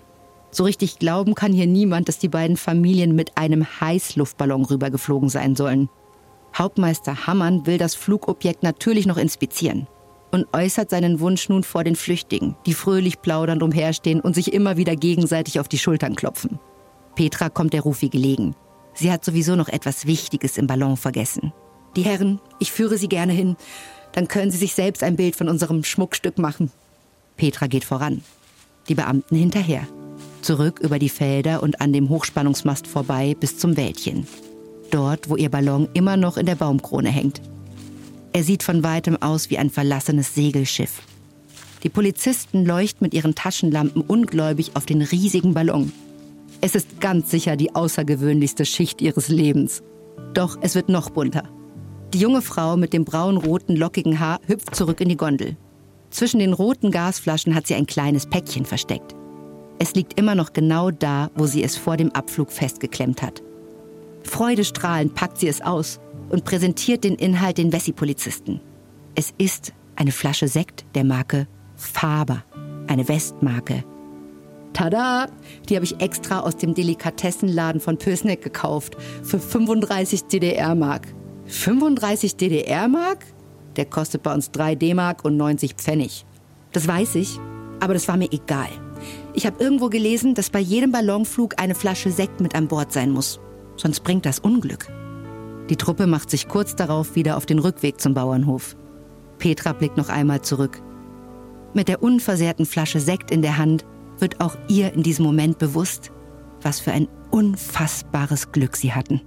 So richtig glauben kann hier niemand, dass die beiden Familien mit einem Heißluftballon rübergeflogen sein sollen. Hauptmeister Hammann will das Flugobjekt natürlich noch inspizieren und äußert seinen Wunsch nun vor den Flüchtigen, die fröhlich plaudernd umherstehen und sich immer wieder gegenseitig auf die Schultern klopfen. Petra kommt der Rufi gelegen. Sie hat sowieso noch etwas Wichtiges im Ballon vergessen. Die Herren, ich führe Sie gerne hin. Dann können Sie sich selbst ein Bild von unserem Schmuckstück machen. Petra geht voran. Die Beamten hinterher zurück über die Felder und an dem Hochspannungsmast vorbei bis zum Wäldchen. Dort, wo ihr Ballon immer noch in der Baumkrone hängt. Er sieht von weitem aus wie ein verlassenes Segelschiff. Die Polizisten leuchten mit ihren Taschenlampen ungläubig auf den riesigen Ballon. Es ist ganz sicher die außergewöhnlichste Schicht ihres Lebens. Doch es wird noch bunter. Die junge Frau mit dem braun-roten, lockigen Haar hüpft zurück in die Gondel. Zwischen den roten Gasflaschen hat sie ein kleines Päckchen versteckt. Es liegt immer noch genau da, wo sie es vor dem Abflug festgeklemmt hat. Freudestrahlend packt sie es aus und präsentiert den Inhalt den Wessi-Polizisten. Es ist eine Flasche Sekt der Marke Faber, eine Westmarke. Tada! Die habe ich extra aus dem Delikatessenladen von Pösneck gekauft für 35 DDR-Mark. 35 DDR-Mark? Der kostet bei uns 3 D-Mark und 90 Pfennig. Das weiß ich, aber das war mir egal. Ich habe irgendwo gelesen, dass bei jedem Ballonflug eine Flasche Sekt mit an Bord sein muss. Sonst bringt das Unglück. Die Truppe macht sich kurz darauf wieder auf den Rückweg zum Bauernhof. Petra blickt noch einmal zurück. Mit der unversehrten Flasche Sekt in der Hand wird auch ihr in diesem Moment bewusst, was für ein unfassbares Glück sie hatten.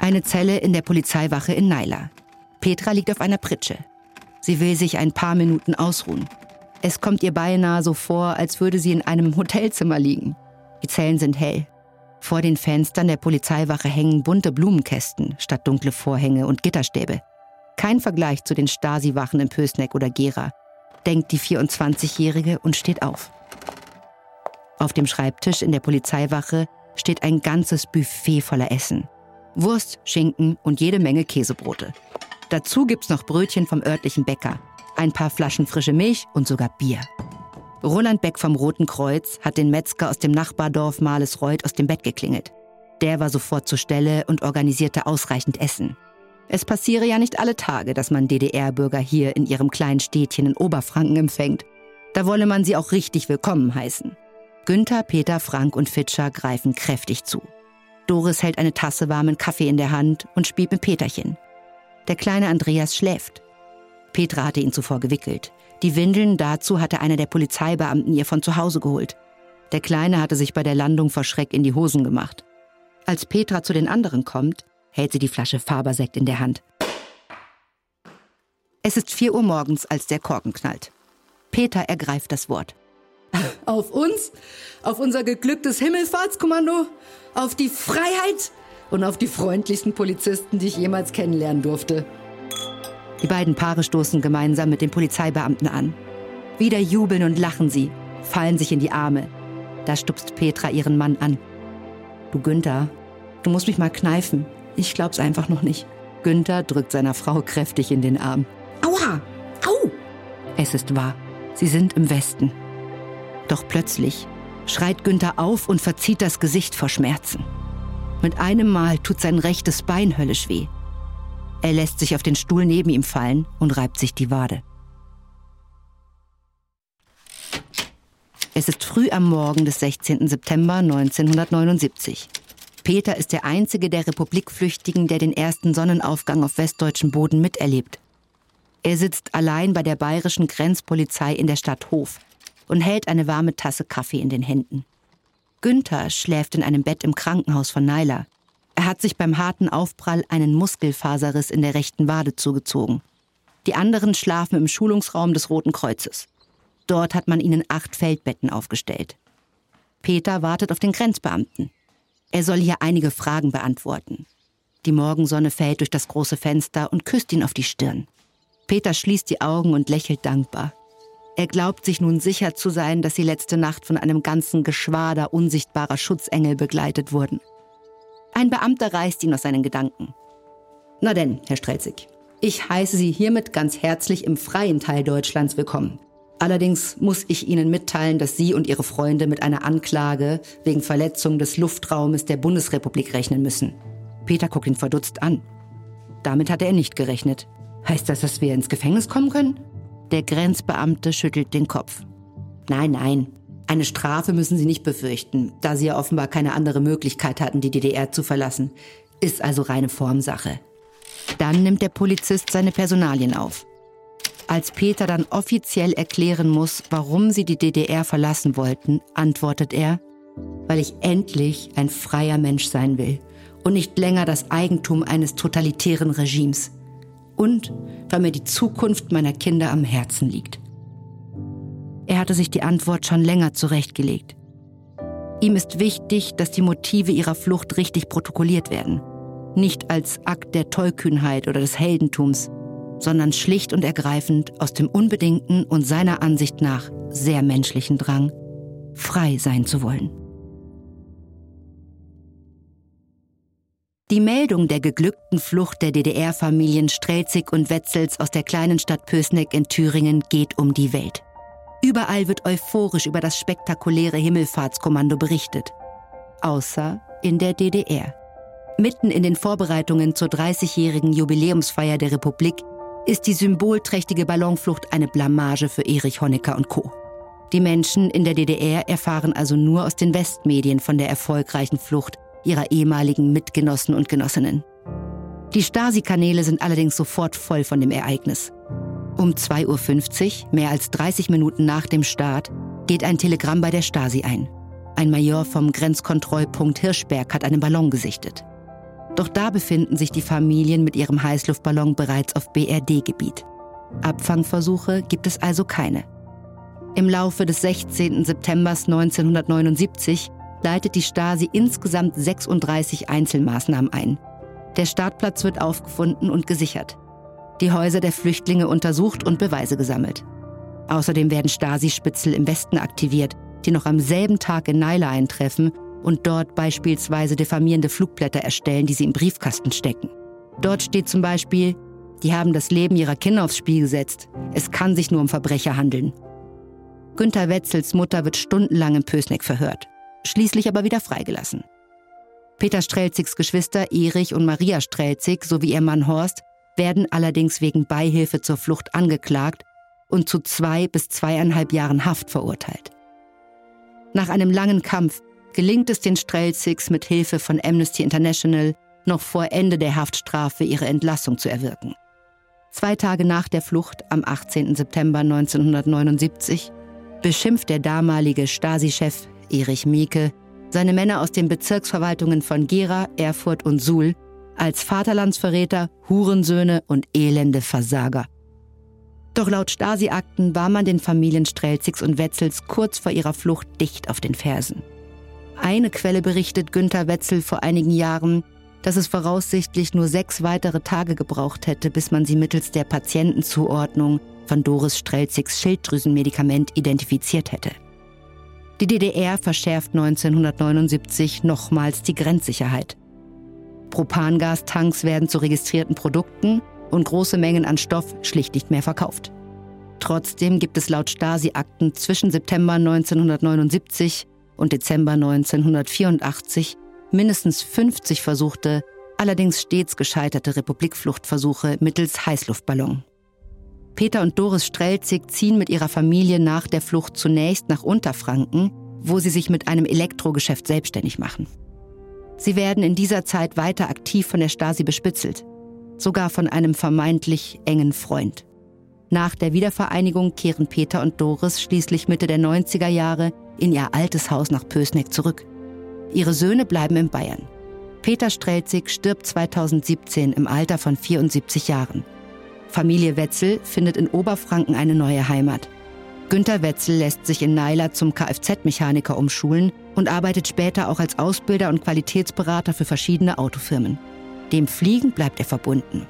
Eine Zelle in der Polizeiwache in Naila. Petra liegt auf einer Pritsche. Sie will sich ein paar Minuten ausruhen. Es kommt ihr beinahe so vor, als würde sie in einem Hotelzimmer liegen. Die Zellen sind hell. Vor den Fenstern der Polizeiwache hängen bunte Blumenkästen statt dunkle Vorhänge und Gitterstäbe. Kein Vergleich zu den Stasi-Wachen in Pösneck oder Gera, denkt die 24-Jährige und steht auf. Auf dem Schreibtisch in der Polizeiwache steht ein ganzes Buffet voller Essen. Wurst, Schinken und jede Menge Käsebrote. Dazu gibt's noch Brötchen vom örtlichen Bäcker, ein paar Flaschen frische Milch und sogar Bier. Roland Beck vom Roten Kreuz hat den Metzger aus dem Nachbardorf Malesreuth aus dem Bett geklingelt. Der war sofort zur Stelle und organisierte ausreichend Essen. Es passiere ja nicht alle Tage, dass man DDR-Bürger hier in ihrem kleinen Städtchen in Oberfranken empfängt. Da wolle man sie auch richtig willkommen heißen. Günther, Peter, Frank und Fitscher greifen kräftig zu. Doris hält eine Tasse warmen Kaffee in der Hand und spielt mit Peterchen. Der kleine Andreas schläft. Petra hatte ihn zuvor gewickelt. Die Windeln dazu hatte einer der Polizeibeamten ihr von zu Hause geholt. Der Kleine hatte sich bei der Landung vor Schreck in die Hosen gemacht. Als Petra zu den anderen kommt, hält sie die Flasche Fabersekt in der Hand. Es ist vier Uhr morgens, als der Korken knallt. Peter ergreift das Wort. Auf uns, auf unser geglücktes Himmelfahrtskommando, auf die Freiheit und auf die freundlichsten Polizisten, die ich jemals kennenlernen durfte. Die beiden Paare stoßen gemeinsam mit den Polizeibeamten an. Wieder jubeln und lachen sie, fallen sich in die Arme. Da stupst Petra ihren Mann an. Du Günther, du musst mich mal kneifen. Ich glaub's einfach noch nicht. Günther drückt seiner Frau kräftig in den Arm. Aua! Au! Es ist wahr. Sie sind im Westen. Doch plötzlich schreit Günther auf und verzieht das Gesicht vor Schmerzen. Mit einem Mal tut sein rechtes Bein höllisch weh. Er lässt sich auf den Stuhl neben ihm fallen und reibt sich die Wade. Es ist früh am Morgen des 16. September 1979. Peter ist der einzige der Republikflüchtigen, der den ersten Sonnenaufgang auf westdeutschem Boden miterlebt. Er sitzt allein bei der bayerischen Grenzpolizei in der Stadt Hof und hält eine warme Tasse Kaffee in den Händen. Günther schläft in einem Bett im Krankenhaus von Naila. Er hat sich beim harten Aufprall einen Muskelfaserriss in der rechten Wade zugezogen. Die anderen schlafen im Schulungsraum des Roten Kreuzes. Dort hat man ihnen acht Feldbetten aufgestellt. Peter wartet auf den Grenzbeamten. Er soll hier einige Fragen beantworten. Die Morgensonne fällt durch das große Fenster und küsst ihn auf die Stirn. Peter schließt die Augen und lächelt dankbar. Er glaubt sich nun sicher zu sein, dass sie letzte Nacht von einem ganzen Geschwader unsichtbarer Schutzengel begleitet wurden. Ein Beamter reißt ihn aus seinen Gedanken. Na denn, Herr Strelzig, ich heiße Sie hiermit ganz herzlich im freien Teil Deutschlands willkommen. Allerdings muss ich Ihnen mitteilen, dass Sie und Ihre Freunde mit einer Anklage wegen Verletzung des Luftraumes der Bundesrepublik rechnen müssen. Peter guckt ihn verdutzt an. Damit hatte er nicht gerechnet. Heißt das, dass wir ins Gefängnis kommen können? Der Grenzbeamte schüttelt den Kopf. Nein, nein. Eine Strafe müssen Sie nicht befürchten, da Sie ja offenbar keine andere Möglichkeit hatten, die DDR zu verlassen. Ist also reine Formsache. Dann nimmt der Polizist seine Personalien auf. Als Peter dann offiziell erklären muss, warum sie die DDR verlassen wollten, antwortet er, weil ich endlich ein freier Mensch sein will und nicht länger das Eigentum eines totalitären Regimes. Und weil mir die Zukunft meiner Kinder am Herzen liegt. Er hatte sich die Antwort schon länger zurechtgelegt. Ihm ist wichtig, dass die Motive ihrer Flucht richtig protokolliert werden. Nicht als Akt der Tollkühnheit oder des Heldentums, sondern schlicht und ergreifend aus dem unbedingten und seiner Ansicht nach sehr menschlichen Drang, frei sein zu wollen. Die Meldung der geglückten Flucht der DDR-Familien Strelzig und Wetzels aus der kleinen Stadt Pößneck in Thüringen geht um die Welt. Überall wird euphorisch über das spektakuläre Himmelfahrtskommando berichtet. Außer in der DDR. Mitten in den Vorbereitungen zur 30-jährigen Jubiläumsfeier der Republik ist die symbolträchtige Ballonflucht eine Blamage für Erich Honecker und Co. Die Menschen in der DDR erfahren also nur aus den Westmedien von der erfolgreichen Flucht ihrer ehemaligen Mitgenossen und Genossinnen. Die Stasi-Kanäle sind allerdings sofort voll von dem Ereignis. Um 2.50 Uhr, mehr als 30 Minuten nach dem Start, geht ein Telegramm bei der Stasi ein. Ein Major vom Grenzkontrollpunkt Hirschberg hat einen Ballon gesichtet. Doch da befinden sich die Familien mit ihrem Heißluftballon bereits auf BRD-Gebiet. Abfangversuche gibt es also keine. Im Laufe des 16. September 1979 leitet die Stasi insgesamt 36 Einzelmaßnahmen ein. Der Startplatz wird aufgefunden und gesichert. Die Häuser der Flüchtlinge untersucht und Beweise gesammelt. Außerdem werden Stasi-Spitzel im Westen aktiviert, die noch am selben Tag in Naila eintreffen und dort beispielsweise diffamierende Flugblätter erstellen, die sie im Briefkasten stecken. Dort steht zum Beispiel, die haben das Leben ihrer Kinder aufs Spiel gesetzt. Es kann sich nur um Verbrecher handeln. Günter Wetzels Mutter wird stundenlang in Pösneck verhört, schließlich aber wieder freigelassen. Peter Strelzigs Geschwister Erich und Maria Strelzig sowie ihr Mann Horst werden allerdings wegen Beihilfe zur Flucht angeklagt und zu zwei bis zweieinhalb Jahren Haft verurteilt. Nach einem langen Kampf gelingt es den Strelzigs mit Hilfe von Amnesty International noch vor Ende der Haftstrafe ihre Entlassung zu erwirken. Zwei Tage nach der Flucht, am 18. September 1979, beschimpft der damalige Stasi-Chef Erich Mieke seine Männer aus den Bezirksverwaltungen von Gera, Erfurt und Suhl als Vaterlandsverräter, Hurensöhne und elende Versager. Doch laut Stasi-Akten war man den Familien Strelzigs und Wetzels kurz vor ihrer Flucht dicht auf den Fersen. Eine Quelle berichtet Günther Wetzel vor einigen Jahren, dass es voraussichtlich nur sechs weitere Tage gebraucht hätte, bis man sie mittels der Patientenzuordnung von Doris Strelzigs Schilddrüsenmedikament identifiziert hätte. Die DDR verschärft 1979 nochmals die Grenzsicherheit. Propangastanks werden zu registrierten Produkten und große Mengen an Stoff schlicht nicht mehr verkauft. Trotzdem gibt es laut Stasi-Akten zwischen September 1979 und Dezember 1984 mindestens 50 versuchte, allerdings stets gescheiterte Republikfluchtversuche mittels Heißluftballon. Peter und Doris Strelzig ziehen mit ihrer Familie nach der Flucht zunächst nach Unterfranken, wo sie sich mit einem Elektrogeschäft selbstständig machen. Sie werden in dieser Zeit weiter aktiv von der Stasi bespitzelt, sogar von einem vermeintlich engen Freund. Nach der Wiedervereinigung kehren Peter und Doris schließlich Mitte der 90er Jahre in ihr altes Haus nach Pösneck zurück. Ihre Söhne bleiben in Bayern. Peter Strelzig stirbt 2017 im Alter von 74 Jahren. Familie Wetzel findet in Oberfranken eine neue Heimat. Günter Wetzel lässt sich in Neiler zum Kfz-Mechaniker umschulen und arbeitet später auch als Ausbilder und Qualitätsberater für verschiedene Autofirmen. Dem Fliegen bleibt er verbunden.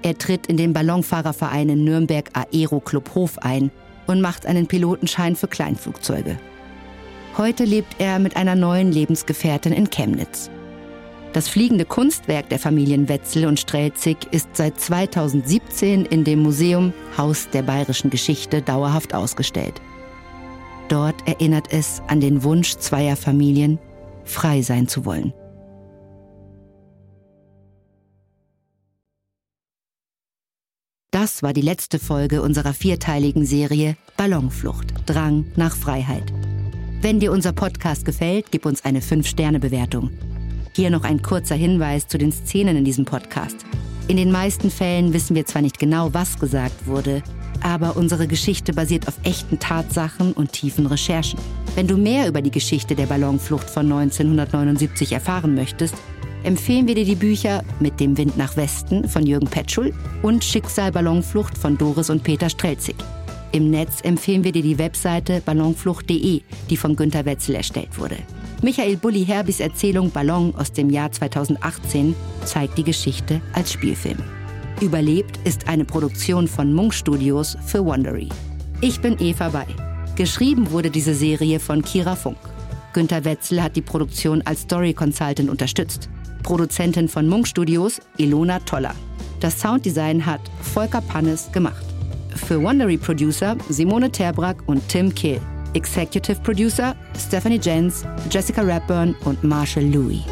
Er tritt in den Ballonfahrerverein in Nürnberg Aero Club Hof ein und macht einen Pilotenschein für Kleinflugzeuge. Heute lebt er mit einer neuen Lebensgefährtin in Chemnitz. Das fliegende Kunstwerk der Familien Wetzel und Strelzig ist seit 2017 in dem Museum Haus der bayerischen Geschichte dauerhaft ausgestellt. Dort erinnert es an den Wunsch zweier Familien, frei sein zu wollen. Das war die letzte Folge unserer vierteiligen Serie Ballonflucht, Drang nach Freiheit. Wenn dir unser Podcast gefällt, gib uns eine 5-Sterne-Bewertung. Hier noch ein kurzer Hinweis zu den Szenen in diesem Podcast. In den meisten Fällen wissen wir zwar nicht genau, was gesagt wurde, aber unsere Geschichte basiert auf echten Tatsachen und tiefen Recherchen. Wenn du mehr über die Geschichte der Ballonflucht von 1979 erfahren möchtest, empfehlen wir dir die Bücher Mit dem Wind nach Westen von Jürgen Petschul und Schicksal Ballonflucht von Doris und Peter Strelzig. Im Netz empfehlen wir dir die Webseite ballonflucht.de, die von Günter Wetzel erstellt wurde. Michael Bulli Herbis Erzählung Ballon aus dem Jahr 2018 zeigt die Geschichte als Spielfilm. Überlebt ist eine Produktion von Munk Studios für Wondery. Ich bin Eva Bay. Geschrieben wurde diese Serie von Kira Funk. Günter Wetzel hat die Produktion als Story Consultant unterstützt. Produzentin von Munk Studios Ilona Toller. Das Sounddesign hat Volker Pannes gemacht. Für Wondery Producer Simone Terbrack und Tim Kehl. Executive Producer Stephanie Jens, Jessica Rapburn und Marshall Louis.